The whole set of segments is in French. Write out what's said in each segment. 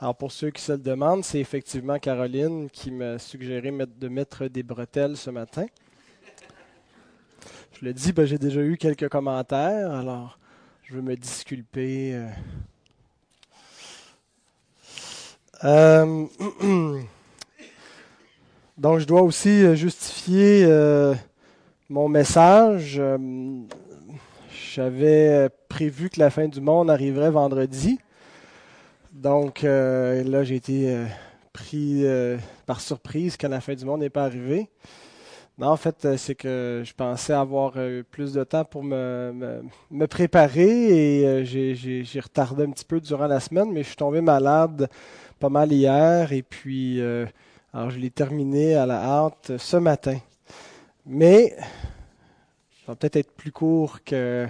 Alors pour ceux qui se le demandent, c'est effectivement Caroline qui m'a suggéré de mettre des bretelles ce matin. Je le dis, ben, j'ai déjà eu quelques commentaires, alors je veux me disculper. Euh. Euh, donc je dois aussi justifier euh, mon message. J'avais prévu que la fin du monde arriverait vendredi. Donc euh, là, j'ai été euh, pris euh, par surprise quand la fin du monde n'est pas arrivée. Non, en fait, c'est que je pensais avoir plus de temps pour me, me, préparer et j'ai retardé un petit peu durant la semaine, mais je suis tombé malade pas mal hier et puis alors je l'ai terminé à la hâte ce matin. Mais ça va peut-être être plus court que,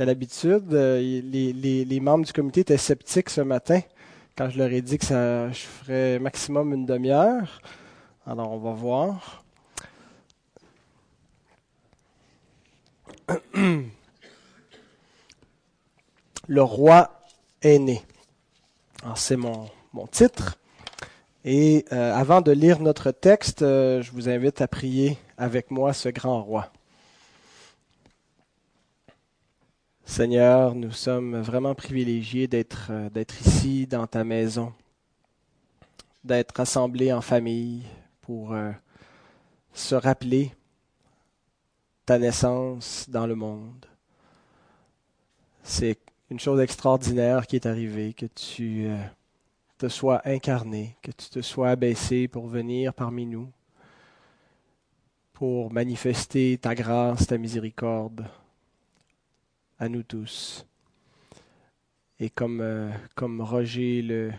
qu'à l'habitude. Les, les, membres du comité étaient sceptiques ce matin quand je leur ai dit que je ferais maximum une demi-heure. Alors, on va voir. Le roi est né. C'est mon, mon, titre. Et euh, avant de lire notre texte, euh, je vous invite à prier avec moi ce grand roi. Seigneur, nous sommes vraiment privilégiés d'être euh, d'être ici dans ta maison, d'être rassemblés en famille pour euh, se rappeler ta naissance dans le monde. C'est une chose extraordinaire qui est arrivée, que tu euh, te sois incarné, que tu te sois abaissé pour venir parmi nous, pour manifester ta grâce, ta miséricorde à nous tous. Et comme, euh, comme Roger le,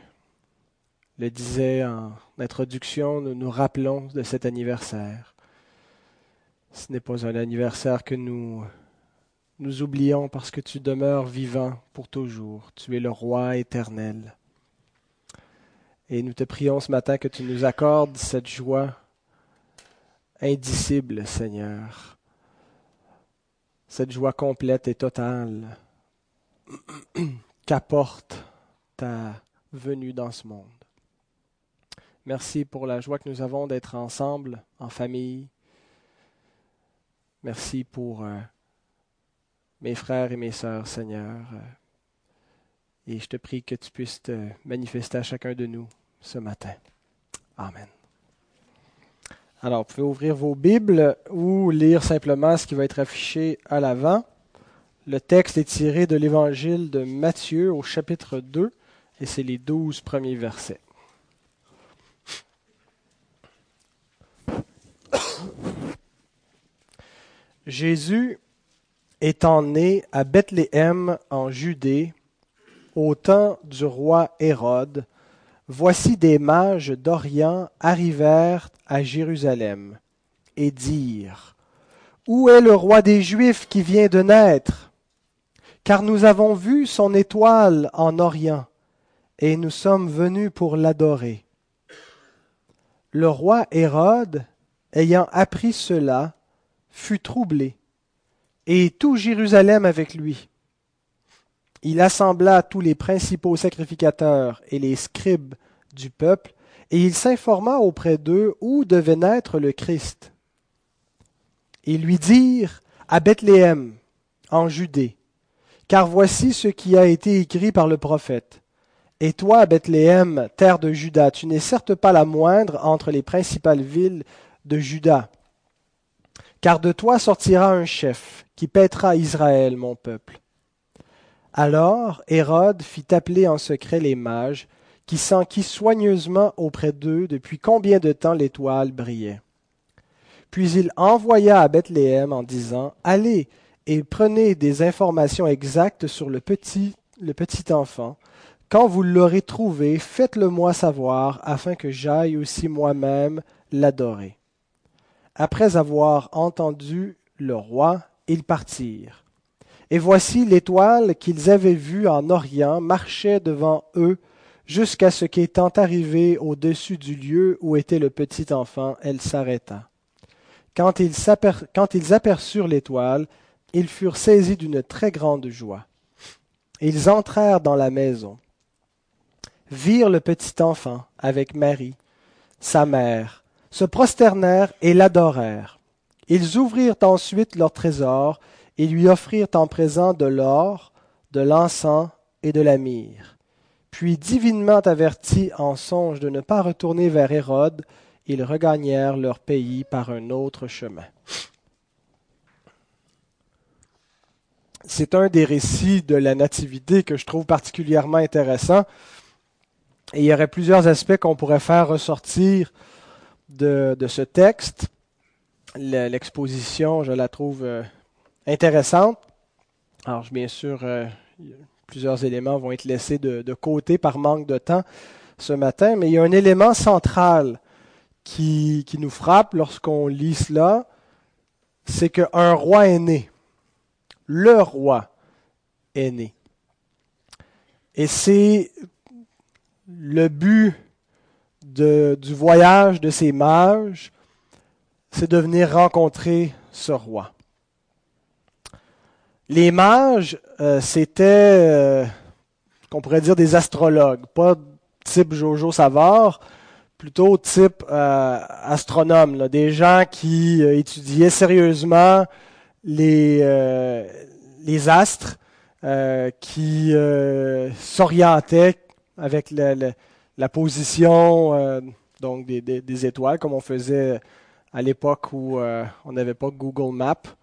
le disait en introduction, nous nous rappelons de cet anniversaire. Ce n'est pas un anniversaire que nous, nous oublions parce que tu demeures vivant pour toujours. Tu es le roi éternel. Et nous te prions ce matin que tu nous accordes cette joie indicible, Seigneur, cette joie complète et totale qu'apporte ta venue dans ce monde. Merci pour la joie que nous avons d'être ensemble, en famille. Merci pour euh, mes frères et mes sœurs, Seigneur. Et je te prie que tu puisses te manifester à chacun de nous ce matin. Amen. Alors, vous pouvez ouvrir vos Bibles ou lire simplement ce qui va être affiché à l'avant. Le texte est tiré de l'évangile de Matthieu au chapitre 2 et c'est les douze premiers versets. Jésus étant né à Bethléem en Judée au temps du roi Hérode, Voici des mages d'Orient arrivèrent à Jérusalem et dirent Où est le roi des Juifs qui vient de naître? Car nous avons vu son étoile en Orient et nous sommes venus pour l'adorer. Le roi Hérode, ayant appris cela, fut troublé, et tout Jérusalem avec lui il assembla tous les principaux sacrificateurs et les scribes du peuple, et il s'informa auprès d'eux où devait naître le Christ. Ils lui dirent à Bethléem, en Judée, car voici ce qui a été écrit par le prophète. Et toi, Bethléem, terre de Juda, tu n'es certes pas la moindre entre les principales villes de Juda, car de toi sortira un chef qui paîtra Israël, mon peuple. Alors Hérode fit appeler en secret les mages, qui s'enquit soigneusement auprès d'eux depuis combien de temps l'étoile brillait. Puis il envoya à Bethléem en disant Allez et prenez des informations exactes sur le petit, le petit enfant. Quand vous l'aurez trouvé, faites-le moi savoir, afin que j'aille aussi moi-même l'adorer. Après avoir entendu le roi, ils partirent. Et voici l'étoile qu'ils avaient vue en Orient marchait devant eux jusqu'à ce qu'étant arrivée au-dessus du lieu où était le petit enfant, elle s'arrêta. Quand ils, quand ils aperçurent l'étoile, ils furent saisis d'une très grande joie. Ils entrèrent dans la maison. virent le petit enfant avec Marie, sa mère, se prosternèrent et l'adorèrent. Ils ouvrirent ensuite leur trésor et lui offrirent en présent de l'or, de l'encens et de la myrrhe. Puis, divinement avertis en songe de ne pas retourner vers Hérode, ils regagnèrent leur pays par un autre chemin. C'est un des récits de la Nativité que je trouve particulièrement intéressant. Et il y aurait plusieurs aspects qu'on pourrait faire ressortir de, ce texte. L'exposition, je la trouve euh, intéressante. Alors, bien sûr, euh, plusieurs éléments vont être laissés de, côté par manque de temps ce matin, mais il y a un élément central qui, qui nous frappe lorsqu'on lit cela, c'est qu'un roi est né. Le roi est né. Et c'est le but du voyage de ces mages, c'est de venir rencontrer ce roi. Les mages, euh, c'était, euh, qu'on pourrait dire, des astrologues, pas type Jojo Savard, plutôt type euh, astronome, des gens qui étudiaient sérieusement les, astres, qui s'orientaient avec la, position des, étoiles, comme on faisait à l'époque où on n'avait pas Google Maps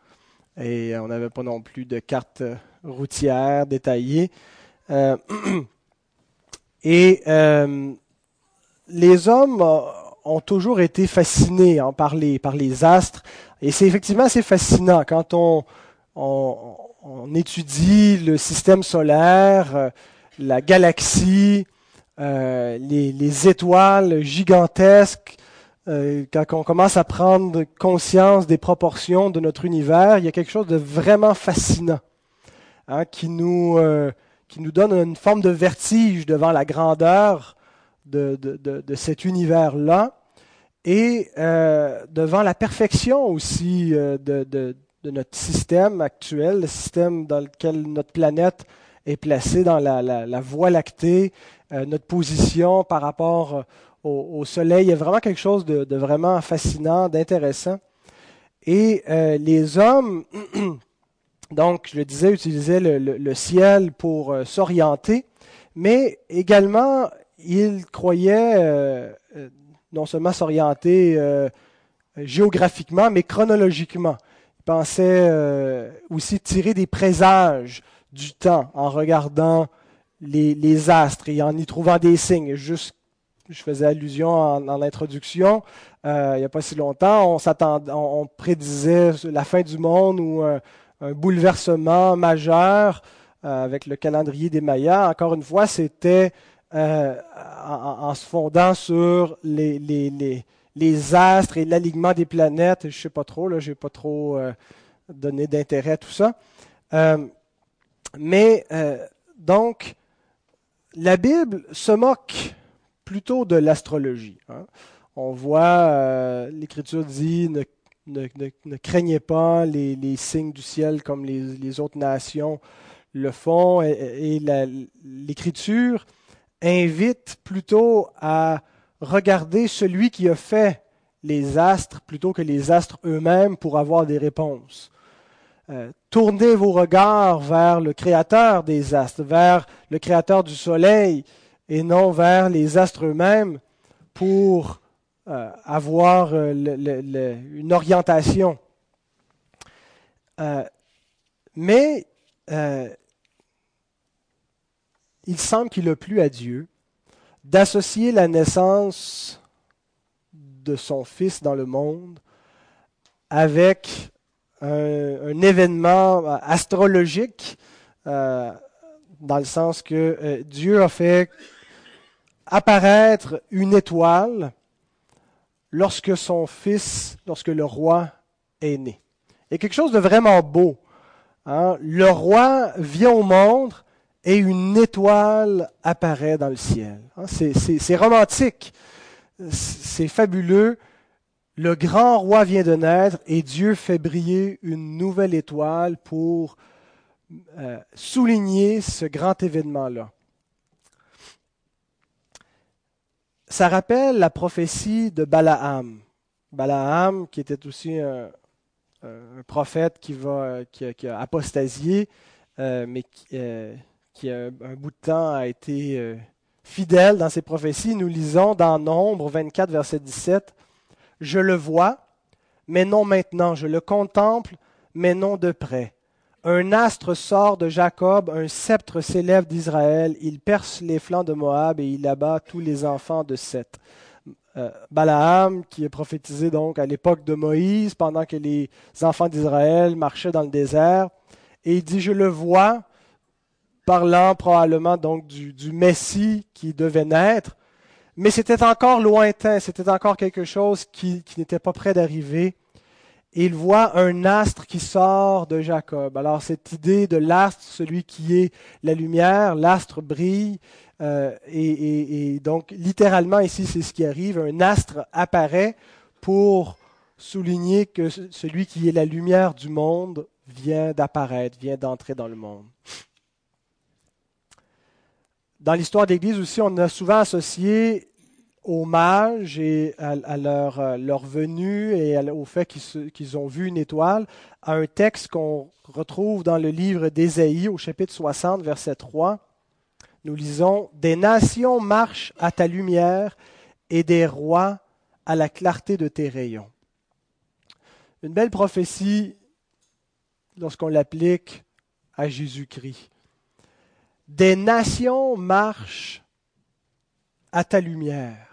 et on n'avait pas non plus de carte routière détaillée. et les hommes euh, ont toujours été fascinés hein, par, les, par les astres. Et c'est effectivement assez fascinant quand on, on, étudie le système solaire, euh, la galaxie, euh, les, les, étoiles gigantesques. Euh, quand on commence à prendre conscience des proportions de notre univers, il y a quelque chose de vraiment fascinant hein, qui, nous, qui nous donne une forme de vertige devant la grandeur de, cet univers-là et euh, devant la perfection aussi euh, de, notre système actuel, le système dans lequel notre planète est placée dans la, Voie lactée, euh, notre position par rapport au, Soleil. Il y a vraiment quelque chose de, vraiment fascinant, d'intéressant. Et les hommes, donc, je disais, utilisaient le ciel pour s'orienter, mais également il croyait euh, euh, non seulement s'orienter euh, géographiquement, mais chronologiquement. Il pensait aussi tirer des présages du temps en regardant les, astres et en y trouvant des signes. Juste, je faisais allusion en, introduction, il n'y a pas si longtemps, on, on, on, prédisait la fin du monde ou un, un bouleversement majeur avec le calendrier des Mayas. Encore une fois, c'était euh, en, se fondant sur les, les, les, astres et l'alignement des planètes. Je ne sais pas trop, là, je n'ai pas trop euh, donné d'intérêt à tout ça. Euh, mais donc, la Bible se moque plutôt de l'astrologie. Hein. On voit, l'Écriture dit, ne, ne, ne, craignez pas les, signes du ciel comme les, autres nations le font. Et, et l'Écriture invite plutôt à regarder celui qui a fait les astres plutôt que les astres eux-mêmes pour avoir des réponses. Euh, tournez vos regards vers le créateur des astres, vers le créateur du soleil et non vers les astres eux-mêmes pour euh, avoir euh, une orientation. mais il semble qu'il a plu à Dieu d'associer la naissance de son fils dans le monde avec un, événement astrologique, euh, dans le sens que euh, Dieu a fait apparaître une étoile lorsque son fils, lorsque le roi est né. Il quelque chose de vraiment beau. Hein. Le roi vient au monde et une étoile apparaît dans le ciel. Hein, c'est romantique, c'est fabuleux. Le grand roi vient de naître et Dieu fait briller une nouvelle étoile pour euh, souligner ce grand événement-là. Ça rappelle la prophétie de Balaam. Balaam, qui était aussi un, prophète qui, va, qui, a, apostasié, euh, mais qui, euh, a, un bout de temps a été euh, fidèle dans ses prophéties. Nous lisons dans Nombre 24, verset 17, Je le vois, mais non maintenant, je le contemple, mais non de près. Un astre sort de Jacob, un sceptre s'élève d'Israël, il perce les flancs de Moab et il abat tous les enfants de Seth. Euh, Balaam, qui est prophétisé donc à l'époque de Moïse, pendant que les enfants d'Israël marchaient dans le désert, et il dit, je le vois, parlant probablement donc du, du Messie qui devait naître, mais c'était encore lointain, c'était encore quelque chose qui n'était pas près d'arriver il voit un astre qui sort de Jacob. Alors cette idée de l'astre, celui qui est la lumière, l'astre brille, euh, et, donc littéralement ici c'est ce qui arrive, un astre apparaît pour souligner que celui qui est la lumière du monde vient d'apparaître, vient d'entrer dans le monde. Dans l'histoire d'Église aussi, on a souvent associé aux mages et à, leur, euh, leur, venue et au fait qu'ils ont vu une étoile, à un texte qu'on retrouve dans le livre d'Ésaïe au chapitre 60, verset 3. Nous lisons Des nations marchent à ta lumière et des rois à la clarté de tes rayons. Une belle prophétie lorsqu'on l'applique à Jésus-Christ. Des nations marchent à ta lumière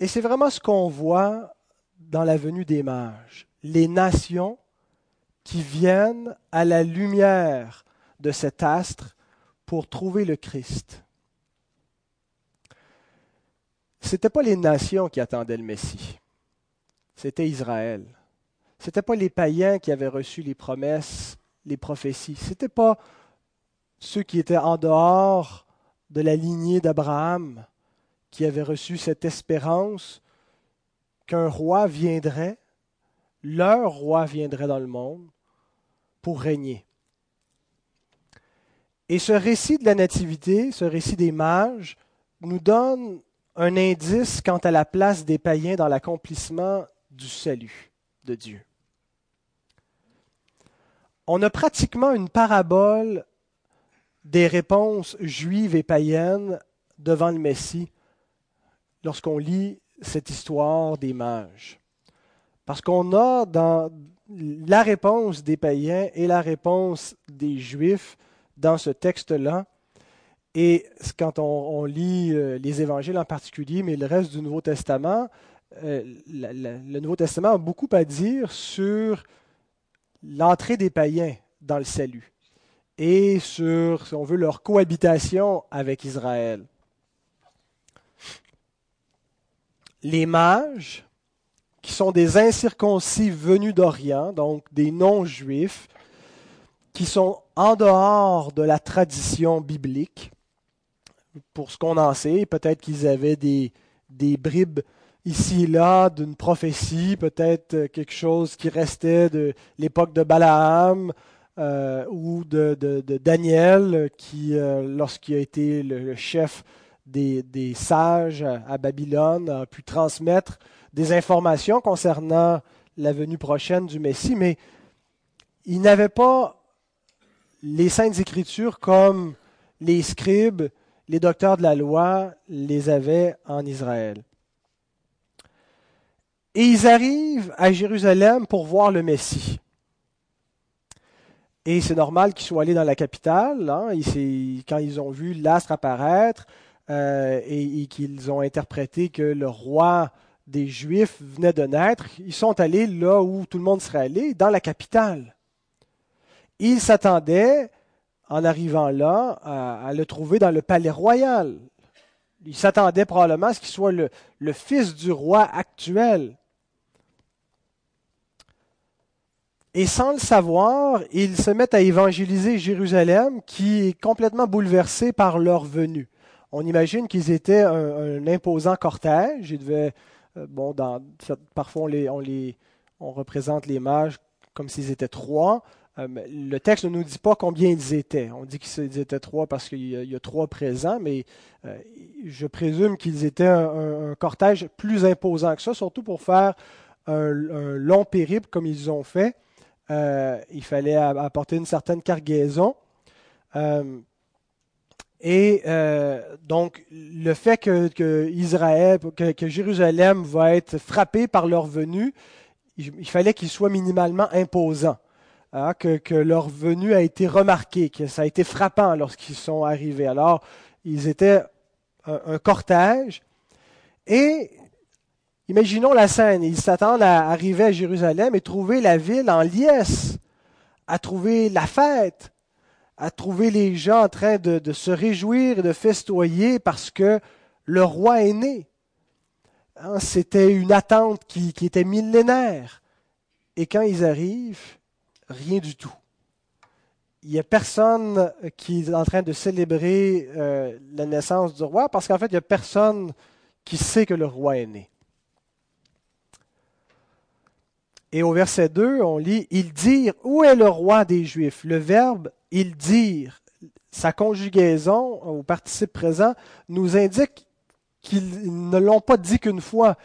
et c'est vraiment ce qu'on voit dans la venue des mages. Les nations qui viennent à la lumière de cet astre pour trouver le Christ. Ce n'était pas les nations qui attendaient le Messie, c'était Israël. Ce n'était pas les païens qui avaient reçu les promesses, les prophéties. Ce n'était pas ceux qui étaient en dehors de la lignée d'Abraham qui avaient reçu cette espérance qu'un roi viendrait, leur roi viendrait dans le monde pour régner. Et ce récit de la Nativité, ce récit des mages, nous donne un indice quant à la place des païens dans l'accomplissement du salut de Dieu. On a pratiquement une parabole des réponses juives et païennes devant le Messie lorsqu'on lit cette histoire des mages. Parce qu'on a dans la réponse des païens et la réponse des juifs dans ce texte-là. Et quand on, lit euh, les évangiles en particulier, mais le reste du Nouveau Testament, euh, le Nouveau Testament a beaucoup à dire sur l'entrée des païens dans le salut et sur, si on veut, leur cohabitation avec Israël. Les mages, qui sont des incirconcis venus d'Orient, donc des non-juifs, qui sont en dehors de la tradition biblique, pour ce qu'on en sait, peut-être qu'ils avaient des, bribes ici et là d'une prophétie, peut-être quelque chose qui restait de l'époque de Balaam euh, ou de, Daniel, qui, euh, lorsqu'il a été le chef des, sages à Babylone, a pu transmettre des informations concernant la venue prochaine du Messie, mais il n'avait pas les saintes écritures comme les scribes, les docteurs de la loi les avaient en Israël. Et ils arrivent à Jérusalem pour voir le Messie. Et c'est normal qu'ils soient allés dans la capitale. Hein, quand ils ont vu l'astre apparaître, euh, et, qu'ils ont interprété que le roi des Juifs venait de naître, ils sont allés là où tout le monde serait allé, dans la capitale. Ils s'attendaient, en arrivant là, à, le trouver dans le palais royal. Ils s'attendaient probablement à ce qu'il soit le, le fils du roi actuel. Et sans le savoir, ils se mettent à évangéliser Jérusalem, qui est complètement bouleversée par leur venue on imagine qu'ils étaient un, imposant cortège. Euh, bon, parfois on, représente les mages comme s'ils étaient trois. Euh, le texte ne nous dit pas combien ils étaient. On dit qu'ils étaient trois parce qu'il y, a trois présents, mais euh, je présume qu'ils étaient un, cortège plus imposant que ça, surtout pour faire un, long périple comme ils ont fait. Il fallait apporter une certaine cargaison. Et donc, le fait que, Israël, que, Jérusalem va être frappé par leur venue, il fallait qu'il soit minimalement imposant. Hein, que, leur venue a été remarquée, que ça a été frappant lorsqu'ils sont arrivés. Alors, ils étaient un, cortège. Et imaginons la scène, ils s'attendent à arriver à Jérusalem et trouver la ville en liesse, à trouver la fête, à trouver les gens en train de, se réjouir et de festoyer parce que le roi est né. Hein, c'était une attente qui était millénaire. Et quand ils arrivent, rien du tout. Il n'y a personne qui est en train de célébrer euh, la naissance du roi parce qu'en fait, il n'y a personne qui sait que le roi est né. Et au verset 2, on lit Ils dirent Où est le roi des Juifs? Le verbe ils dirent, sa conjugaison au participe présent, nous indique qu'ils ne l'ont pas dit qu'une fois,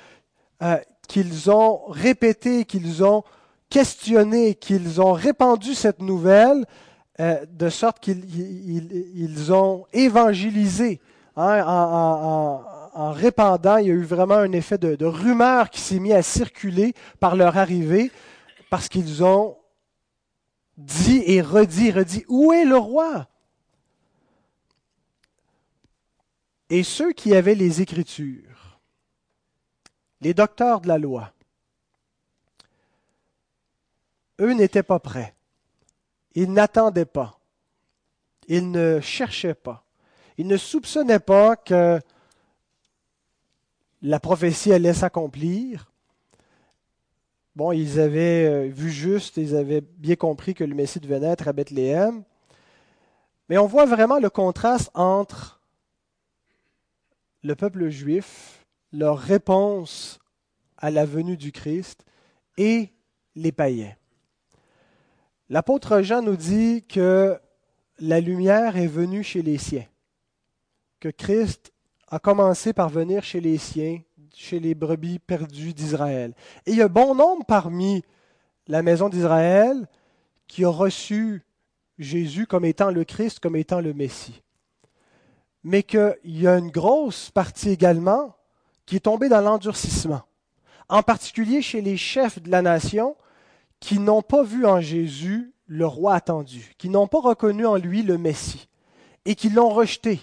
euh, qu'ils ont répété, qu'ils ont questionné, qu'ils ont répandu cette nouvelle, euh, de sorte qu'ils ont évangélisé. Hein, en, répandant, il y a eu vraiment un effet de, de rumeur qui s'est mis à circuler par leur arrivée, parce qu'ils ont dit et redit, redit, où est le roi? Et ceux qui avaient les Écritures, les docteurs de la loi, eux n'étaient pas prêts. Ils n'attendaient pas. Ils ne cherchaient pas. Ils ne soupçonnaient pas que la prophétie allait s'accomplir. Bon, ils avaient euh, vu juste, ils avaient bien compris que le Messie devait naître à Bethléem. Mais on voit vraiment le contraste entre le peuple juif, leur réponse à la venue du Christ, et les païens. L'apôtre Jean nous dit que la lumière est venue chez les siens, que Christ a commencé par venir chez les siens, chez les brebis perdues d'Israël. Et il y a bon nombre parmi la maison d'Israël qui ont reçu Jésus comme étant le Christ, comme étant le Messie. Mais qu'il y a une grosse partie également qui est tombée dans l'endurcissement, en particulier chez les chefs de la nation qui n'ont pas vu en Jésus le roi attendu, qui n'ont pas reconnu en lui le Messie et qui l'ont rejeté.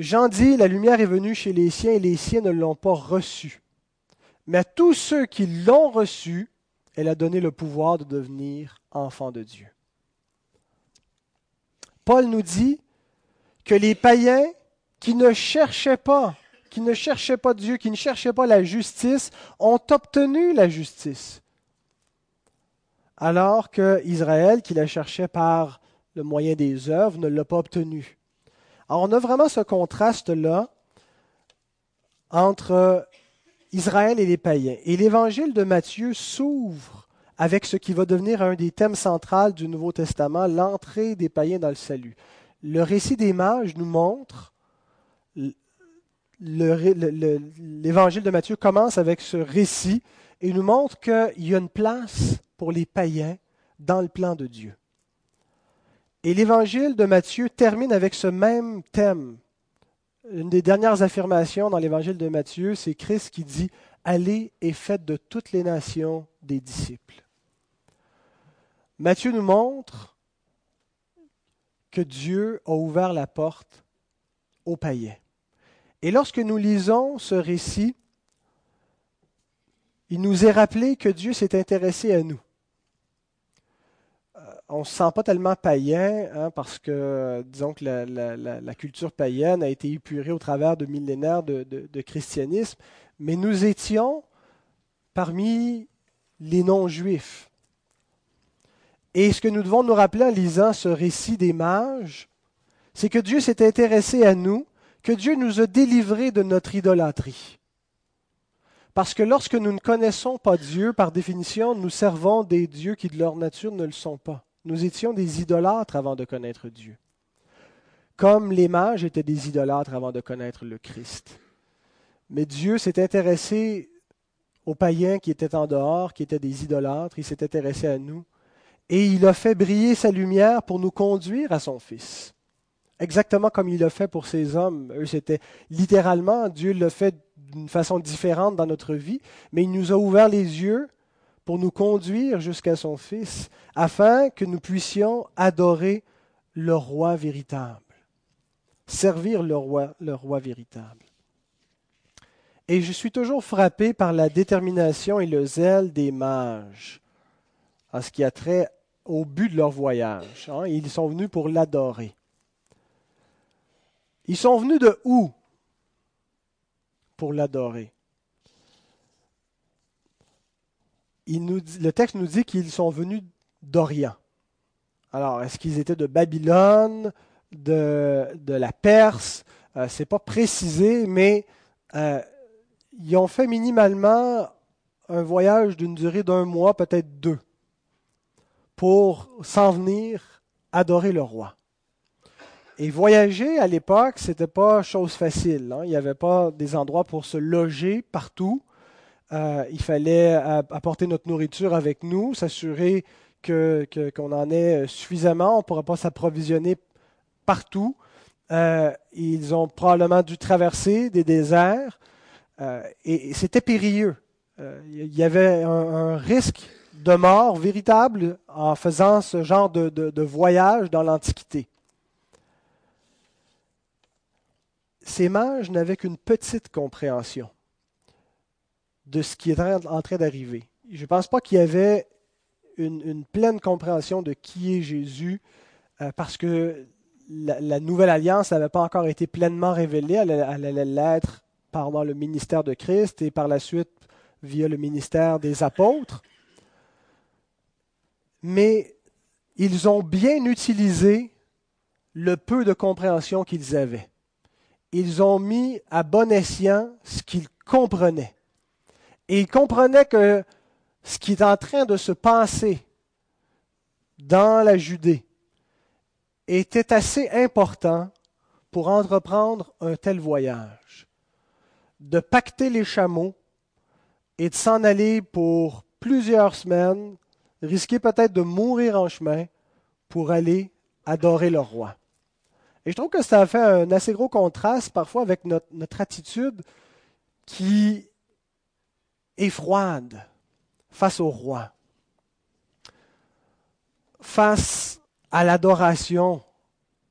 Jean dit, la lumière est venue chez les siens et les siens ne l'ont pas reçu. Mais à tous ceux qui l'ont reçu, elle a donné le pouvoir de devenir enfants de Dieu. Paul nous dit que les païens qui ne cherchaient pas, qui ne cherchaient pas Dieu, qui ne cherchaient pas la justice, ont obtenu la justice alors que Israël, qui la cherchait par le moyen des œuvres, ne l'a pas obtenu. Alors on a vraiment ce contraste-là entre Israël et les païens. Et l'évangile de Matthieu s'ouvre avec ce qui va devenir un des thèmes centraux du Nouveau Testament, l'entrée des païens dans le salut. Le récit des mages nous montre, l'évangile de Matthieu commence avec ce récit et nous montre qu'il y a une place pour les païens dans le plan de Dieu. Et l'évangile de Matthieu termine avec ce même thème. Une des dernières affirmations dans l'évangile de Matthieu, c'est Christ qui dit Allez et faites de toutes les nations des disciples. Matthieu nous montre que Dieu a ouvert la porte aux païens. Et lorsque nous lisons ce récit, il nous est rappelé que Dieu s'est intéressé à nous on ne se sent pas tellement païen, hein, parce que, disons que la, culture païenne a été épurée au travers de millénaires de, christianisme, mais nous étions parmi les non-juifs. Et ce que nous devons nous rappeler en lisant ce récit des mages, c'est que Dieu s'est intéressé à nous, que Dieu nous a délivrés de notre idolâtrie. Parce que lorsque nous ne connaissons pas Dieu, par définition, nous servons des dieux qui de leur nature ne le sont pas. Nous étions des idolâtres avant de connaître Dieu. Comme les mages étaient des idolâtres avant de connaître le Christ. Mais Dieu s'est intéressé aux païens qui étaient en dehors, qui étaient des idolâtres, il s'est intéressé à nous, et il a fait briller sa lumière pour nous conduire à son Fils. Exactement comme il l'a fait pour ces hommes. Eux, c'était littéralement, Dieu l'a fait d'une façon différente dans notre vie, mais il nous a ouvert les yeux pour nous conduire jusqu'à son Fils, afin que nous puissions adorer le roi véritable, servir le roi, le roi véritable. Et je suis toujours frappé par la détermination et le zèle des mages en ce qui a trait au but de leur voyage. Hein. Ils sont venus pour l'adorer. Ils sont venus de où pour l'adorer? Le texte nous dit qu'ils sont venus d'Orient. Alors, est-ce qu'ils étaient de Babylone, de, la Perse? Euh, Ce n'est pas précisé, mais euh, ils ont fait minimalement un voyage d'une durée d'un mois, peut-être deux, pour s'en venir adorer le roi. Et voyager à l'époque, ce n'était pas chose facile. Hein. Il n'y avait pas des endroits pour se loger partout. Euh, il fallait apporter notre nourriture avec nous, s'assurer qu'on que, qu'on en ait suffisamment. On ne pourra pas s'approvisionner partout. Euh, ils ont probablement dû traverser des déserts. Euh, et, c'était périlleux. Euh, il y avait un, risque de mort véritable en faisant ce genre de, voyage dans l'Antiquité. Ces mages n'avaient qu'une petite compréhension de ce qui est en train d'arriver. Je ne pense pas qu'il y avait une, pleine compréhension de qui est Jésus, euh, parce que la, nouvelle alliance n'avait pas encore été pleinement révélée, elle allait l'être pendant le ministère de Christ et par la suite via le ministère des apôtres. Mais ils ont bien utilisé le peu de compréhension qu'ils avaient. Ils ont mis à bon escient ce qu'ils comprenaient. Et ils comprenaient que ce qui est en train de se passer dans la Judée était assez important pour entreprendre un tel voyage de pacter les chameaux et de s'en aller pour plusieurs semaines, risquer peut-être de mourir en chemin pour aller adorer le roi. Et je trouve que ça fait un assez gros contraste parfois avec notre, notre attitude qui est froide face au roi, face à l'adoration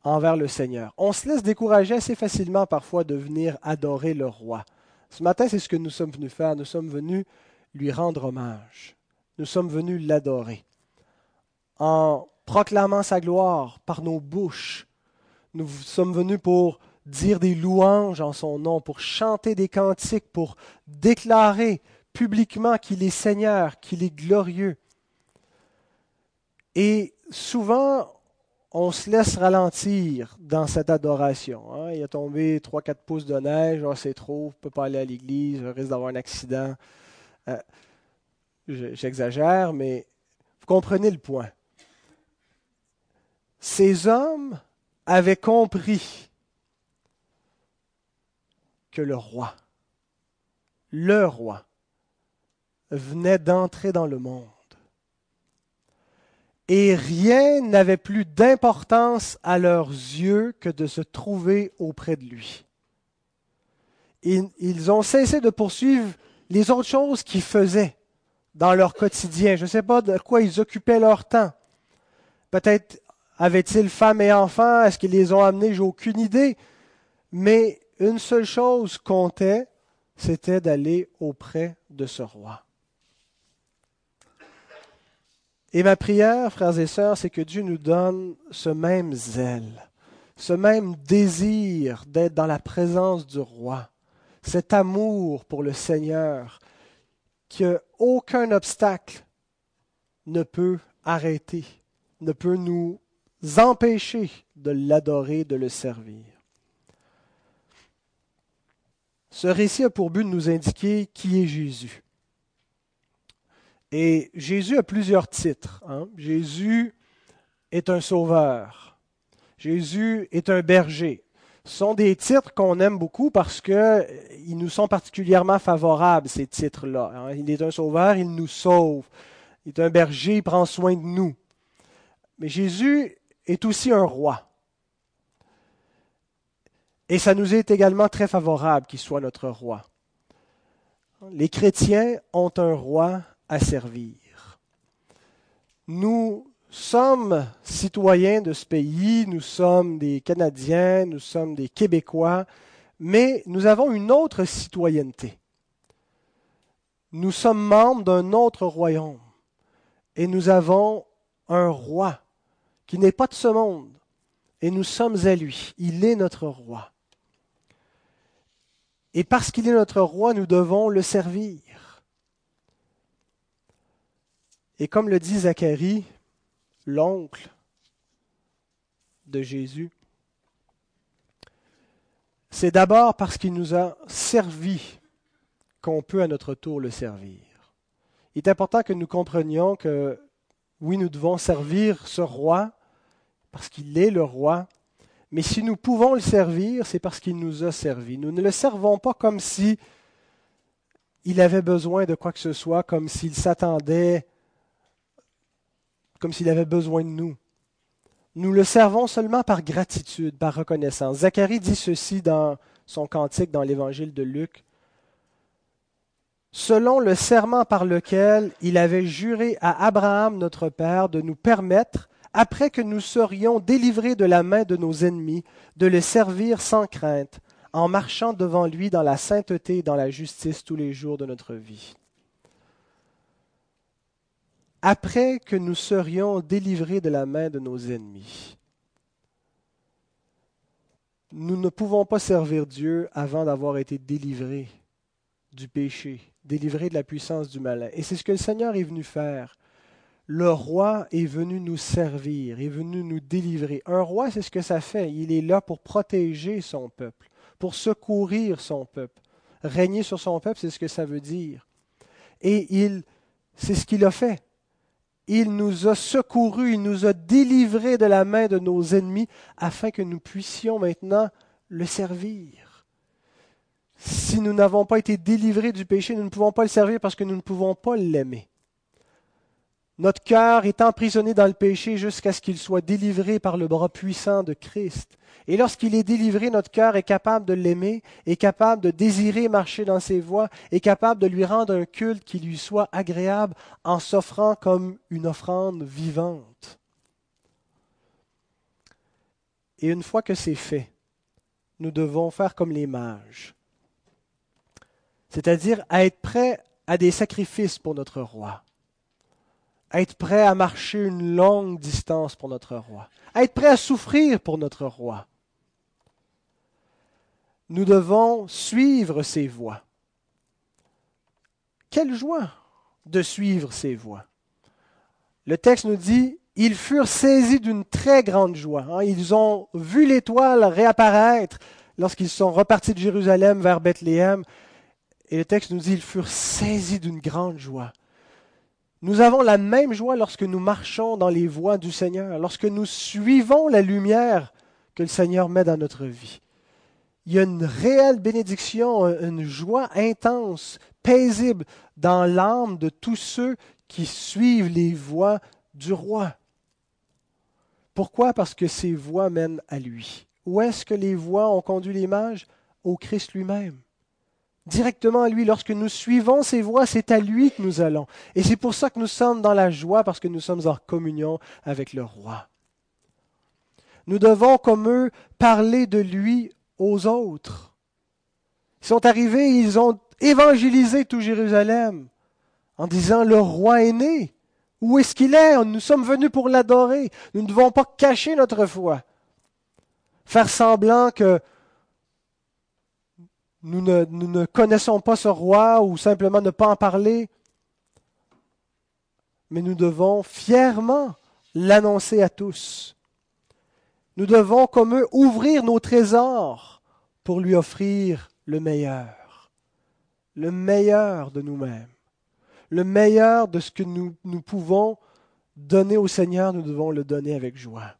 envers le Seigneur. On se laisse décourager assez facilement parfois de venir adorer le roi. Ce matin, c'est ce que nous sommes venus faire. Nous sommes venus lui rendre hommage. Nous sommes venus l'adorer. En proclamant sa gloire par nos bouches, nous sommes venus pour dire des louanges en son nom, pour chanter des cantiques, pour déclarer publiquement qu'il est Seigneur, qu'il est glorieux. Et souvent, on se laisse ralentir dans cette adoration. Hein. Il a tombé 3-4 pouces de neige, oh, c'est trop, on ne peut pas aller à l'église, je risque d'avoir un accident. Euh, j'exagère, mais vous comprenez le point. Ces hommes avaient compris que le roi, le roi, venait d'entrer dans le monde et rien n'avait plus d'importance à leurs yeux que de se trouver auprès de lui. Ils, ont cessé de poursuivre les autres choses qu'ils faisaient dans leur quotidien. Je ne sais pas de quoi ils occupaient leur temps. Peut-être avaient-ils femmes et enfants, est-ce qu'ils les ont amenés, j'ai aucune idée. Mais une seule chose comptait, c'était d'aller auprès de ce roi. Et ma prière, frères et sœurs, c'est que Dieu nous donne ce même zèle, ce même désir d'être dans la présence du roi, cet amour pour le Seigneur que aucun obstacle ne peut arrêter, ne peut nous empêcher de l'adorer, de le servir. Ce récit a pour but de nous indiquer qui est Jésus. Et Jésus a plusieurs titres. Hein. Jésus est un sauveur. Jésus est un berger. Ce sont des titres qu'on aime beaucoup parce qu'ils nous sont particulièrement favorables, ces titres-là. Hein. Il est un sauveur, il nous sauve. Il est un berger, il prend soin de nous. Mais Jésus est aussi un roi. Et ça nous est également très favorable qu'il soit notre roi. Les chrétiens ont un roi à servir. Nous sommes citoyens de ce pays, nous sommes des Canadiens, nous sommes des Québécois, mais nous avons une autre citoyenneté. Nous sommes membres d'un autre royaume et nous avons un roi qui n'est pas de ce monde et nous sommes à lui. Il est notre roi. Et parce qu'il est notre roi, nous devons le servir. Et comme le dit Zacharie, l'oncle de Jésus, c'est d'abord parce qu'il nous a servi qu'on peut à notre tour le servir. Il est important que nous comprenions que oui, nous devons servir ce roi parce qu'il est le roi, mais si nous pouvons le servir, c'est parce qu'il nous a servi. Nous ne le servons pas comme si il avait besoin de quoi que ce soit, comme s'il s'attendait comme s'il avait besoin de nous. Nous le servons seulement par gratitude, par reconnaissance. Zacharie dit ceci dans son cantique dans l'évangile de Luc. Selon le serment par lequel il avait juré à Abraham notre Père de nous permettre, après que nous serions délivrés de la main de nos ennemis, de le servir sans crainte, en marchant devant lui dans la sainteté et dans la justice tous les jours de notre vie après que nous serions délivrés de la main de nos ennemis. Nous ne pouvons pas servir Dieu avant d'avoir été délivrés du péché, délivrés de la puissance du malin. Et c'est ce que le Seigneur est venu faire. Le roi est venu nous servir, est venu nous délivrer. Un roi, c'est ce que ça fait. Il est là pour protéger son peuple, pour secourir son peuple. Régner sur son peuple, c'est ce que ça veut dire. Et il, c'est ce qu'il a fait il nous a secourus, il nous a délivrés de la main de nos ennemis, afin que nous puissions maintenant le servir. Si nous n'avons pas été délivrés du péché, nous ne pouvons pas le servir parce que nous ne pouvons pas l'aimer. Notre cœur est emprisonné dans le péché jusqu'à ce qu'il soit délivré par le bras puissant de Christ. Et lorsqu'il est délivré, notre cœur est capable de l'aimer, est capable de désirer marcher dans ses voies, est capable de lui rendre un culte qui lui soit agréable en s'offrant comme une offrande vivante. Et une fois que c'est fait, nous devons faire comme les mages, c'est-à-dire être prêts à des sacrifices pour notre roi être prêt à marcher une longue distance pour notre roi, être prêt à souffrir pour notre roi. Nous devons suivre ses voies. Quelle joie de suivre ses voies. Le texte nous dit, ils furent saisis d'une très grande joie. Hein. Ils ont vu l'étoile réapparaître lorsqu'ils sont repartis de Jérusalem vers Bethléem. Et le texte nous dit, ils furent saisis d'une grande joie. Nous avons la même joie lorsque nous marchons dans les voies du Seigneur, lorsque nous suivons la lumière que le Seigneur met dans notre vie. Il y a une réelle bénédiction, une joie intense, paisible dans l'âme de tous ceux qui suivent les voies du roi. Pourquoi? Parce que ces voies mènent à lui. Où est-ce que les voies ont conduit les mages Au Christ lui-même directement à lui. Lorsque nous suivons ses voies, c'est à lui que nous allons. Et c'est pour ça que nous sommes dans la joie, parce que nous sommes en communion avec le roi. Nous devons, comme eux, parler de lui aux autres. Ils sont arrivés, ils ont évangélisé tout Jérusalem en disant, le roi est né. Où est-ce qu'il est? Nous sommes venus pour l'adorer. Nous ne devons pas cacher notre foi. Faire semblant que nous ne, connaissons pas ce roi ou simplement ne pas en parler, mais nous devons fièrement l'annoncer à tous. Nous devons, comme eux, ouvrir nos trésors pour lui offrir le meilleur. le meilleur de nous-mêmes, le meilleur de ce que nous, nous pouvons donner au Seigneur, nous devons le donner avec joie.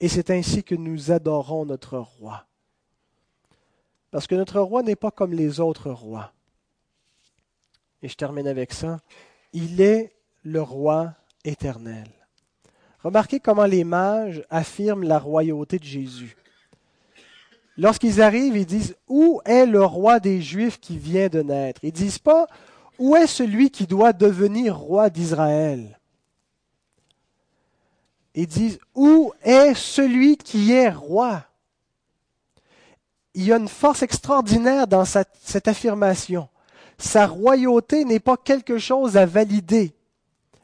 Et c'est ainsi que nous adorons notre roi. Parce que notre roi n'est pas comme les autres rois. Et je termine avec ça. Il est le roi éternel. Remarquez comment les mages affirment la royauté de Jésus. Lorsqu'ils arrivent, ils disent Où est le roi des Juifs qui vient de naître? Ils ne disent pas Où est celui qui doit devenir roi d'Israël? Ils disent Où est celui qui est roi? Il y a une force extraordinaire dans cette, affirmation. Sa royauté n'est pas quelque chose à valider.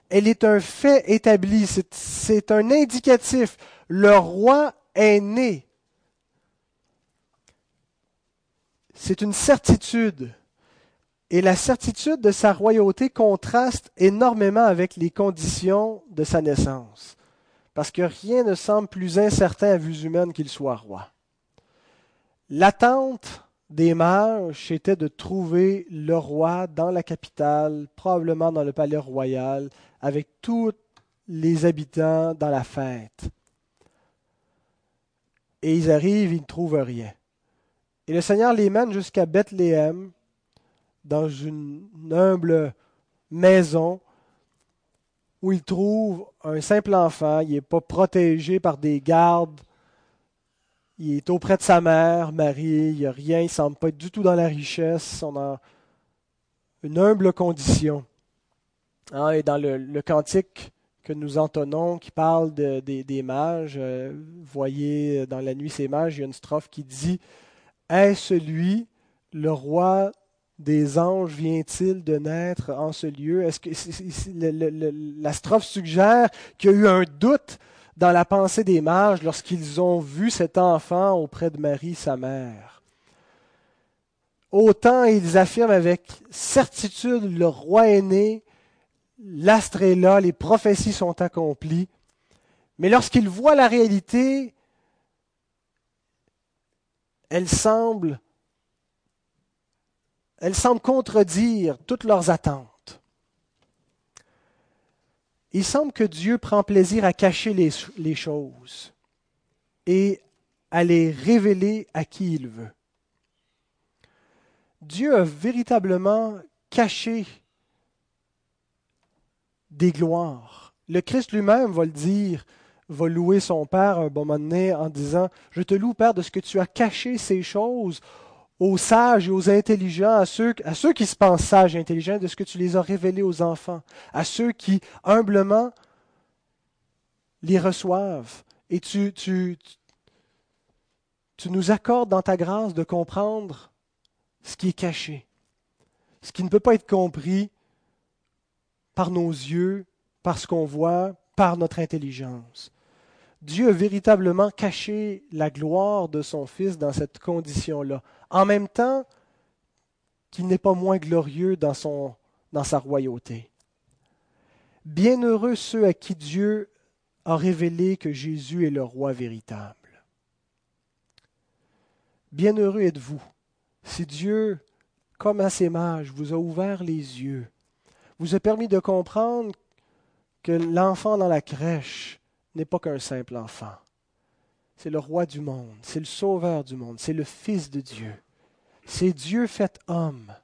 Elle est un fait établi. C'est un indicatif. Le roi est né. c'est une certitude. Et la certitude de sa royauté contraste énormément avec les conditions de sa naissance. Parce que rien ne semble plus incertain à vue humaine qu'il soit roi. L'attente des mages était de trouver le roi dans la capitale, probablement dans le palais royal, avec tous les habitants dans la fête. Et ils arrivent, ils ne trouvent rien. Et le Seigneur les mène jusqu'à Bethléem, dans une humble maison où il trouve un simple enfant. Il n'est pas protégé par des gardes. Il est auprès de sa mère, Marie. Il n'y a rien. Il ne semble pas être du tout dans la richesse. On a une humble condition. Ah, et dans le, cantique que nous entonnons, qui parle des mages, euh, voyez dans la nuit ces mages, il y a une strophe qui dit est-ce lui, le roi des anges, vient-il de naître en ce lieu Est-ce que la strophe suggère qu'il y a eu un doute dans la pensée des mages lorsqu'ils ont vu cet enfant auprès de Marie, sa mère Autant ils affirment avec certitude le roi est né, l'astre est là, les prophéties sont accomplies. Mais lorsqu'ils voient la réalité, elle semble, elle semble contredire toutes leurs attentes. Il semble que Dieu prend plaisir à cacher les, choses et à les révéler à qui il veut. Dieu a véritablement caché des gloires. Le Christ lui-même va le dire va louer son Père un bon moment donné en disant, Je te loue, Père, de ce que tu as caché ces choses aux sages et aux intelligents, à ceux, qui se pensent sages et intelligents, de ce que tu les as révélés aux enfants, à ceux qui humblement les reçoivent. Et tu, tu, tu nous accordes dans ta grâce de comprendre ce qui est caché, ce qui ne peut pas être compris par nos yeux, par ce qu'on voit, par notre intelligence. Dieu a véritablement caché la gloire de son Fils dans cette condition-là, en même temps qu'il n'est pas moins glorieux dans, sa royauté. Bienheureux ceux à qui Dieu a révélé que Jésus est le roi véritable. Bienheureux êtes-vous si Dieu, comme à ses mages, vous a ouvert les yeux, vous a permis de comprendre que l'enfant dans la crèche n'est pas qu'un simple enfant. C'est le roi du monde, c'est le sauveur du monde, c'est le Fils de Dieu. C'est Dieu fait homme.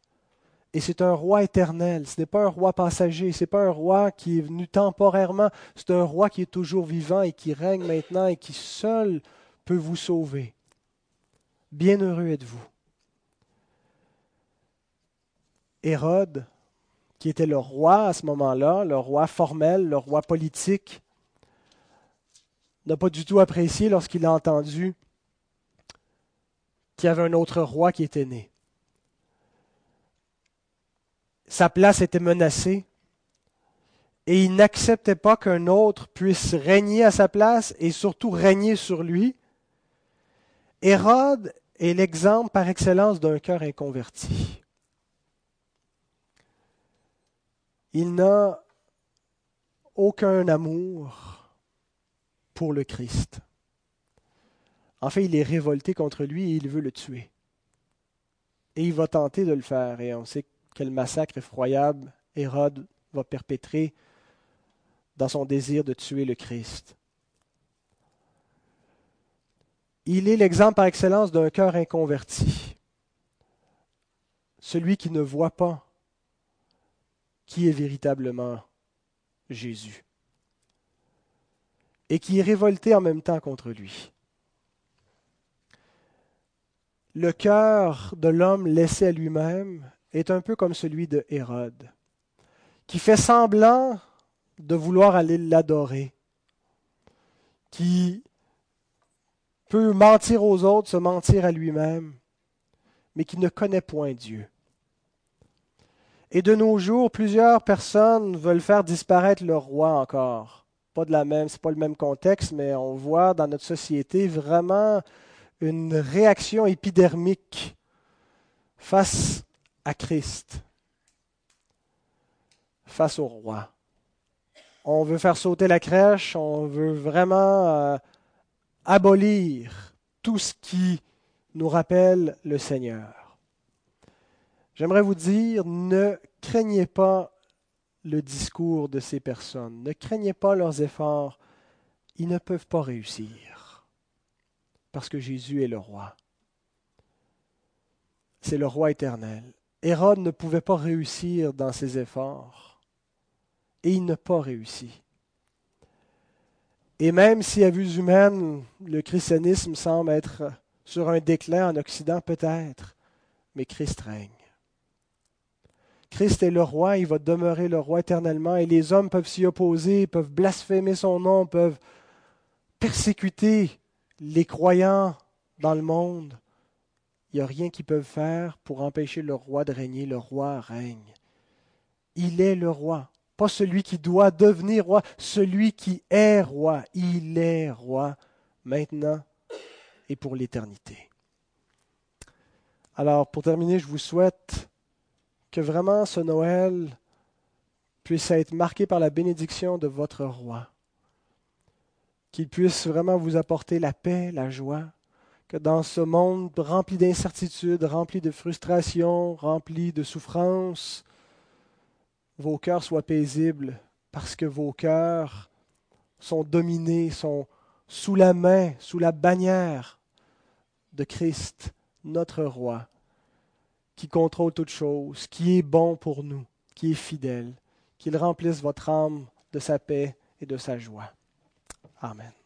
Et c'est un roi éternel, ce n'est pas un roi passager, ce n'est pas un roi qui est venu temporairement, c'est un roi qui est toujours vivant et qui règne maintenant et qui seul peut vous sauver. Bienheureux êtes-vous. Hérode qui était le roi à ce moment-là, le roi formel, le roi politique, n'a pas du tout apprécié lorsqu'il a entendu qu'il y avait un autre roi qui était né. Sa place était menacée et il n'acceptait pas qu'un autre puisse régner à sa place et surtout régner sur lui. Hérode est l'exemple par excellence d'un cœur inconverti. il n'a aucun amour pour le Christ. En fait, il est révolté contre lui et il veut le tuer. Et il va tenter de le faire. Et on sait quel massacre effroyable Hérode va perpétrer dans son désir de tuer le Christ. Il est l'exemple par excellence d'un cœur inconverti, celui qui ne voit pas qui est véritablement Jésus et qui est révolté en même temps contre lui. Le cœur de l'homme laissé à lui-même est un peu comme celui de Hérode, qui fait semblant de vouloir aller l'adorer, qui peut mentir aux autres, se mentir à lui-même, mais qui ne connaît point Dieu. Et de nos jours, plusieurs personnes veulent faire disparaître le roi encore. Pas de la même, c'est pas le même contexte, mais on voit dans notre société vraiment une réaction épidermique face à Christ, face au roi. On veut faire sauter la crèche, on veut vraiment euh, abolir tout ce qui nous rappelle le Seigneur. J'aimerais vous dire, ne craignez pas le discours de ces personnes, ne craignez pas leurs efforts, ils ne peuvent pas réussir, parce que Jésus est le roi. C'est le roi éternel. Hérode ne pouvait pas réussir dans ses efforts, et il n'a pas réussi. Et même si à vue humaine, le christianisme semble être sur un déclin en Occident, peut-être, mais Christ règne. Christ est le roi, il va demeurer le roi éternellement, et les hommes peuvent s'y opposer, peuvent blasphémer son nom, peuvent persécuter les croyants dans le monde. Il n'y a rien qu'ils peuvent faire pour empêcher le roi de régner. Le roi règne. Il est le roi, pas celui qui doit devenir roi, celui qui est roi. Il est roi maintenant et pour l'éternité. Alors, pour terminer, je vous souhaite que vraiment ce Noël puisse être marqué par la bénédiction de votre roi, qu'il puisse vraiment vous apporter la paix, la joie, que dans ce monde rempli d'incertitudes, rempli de frustrations, rempli de souffrances, vos cœurs soient paisibles parce que vos cœurs sont dominés, sont sous la main, sous la bannière de Christ, notre roi qui contrôle toutes choses, qui est bon pour nous, qui est fidèle, qu'il remplisse votre âme de sa paix et de sa joie. Amen.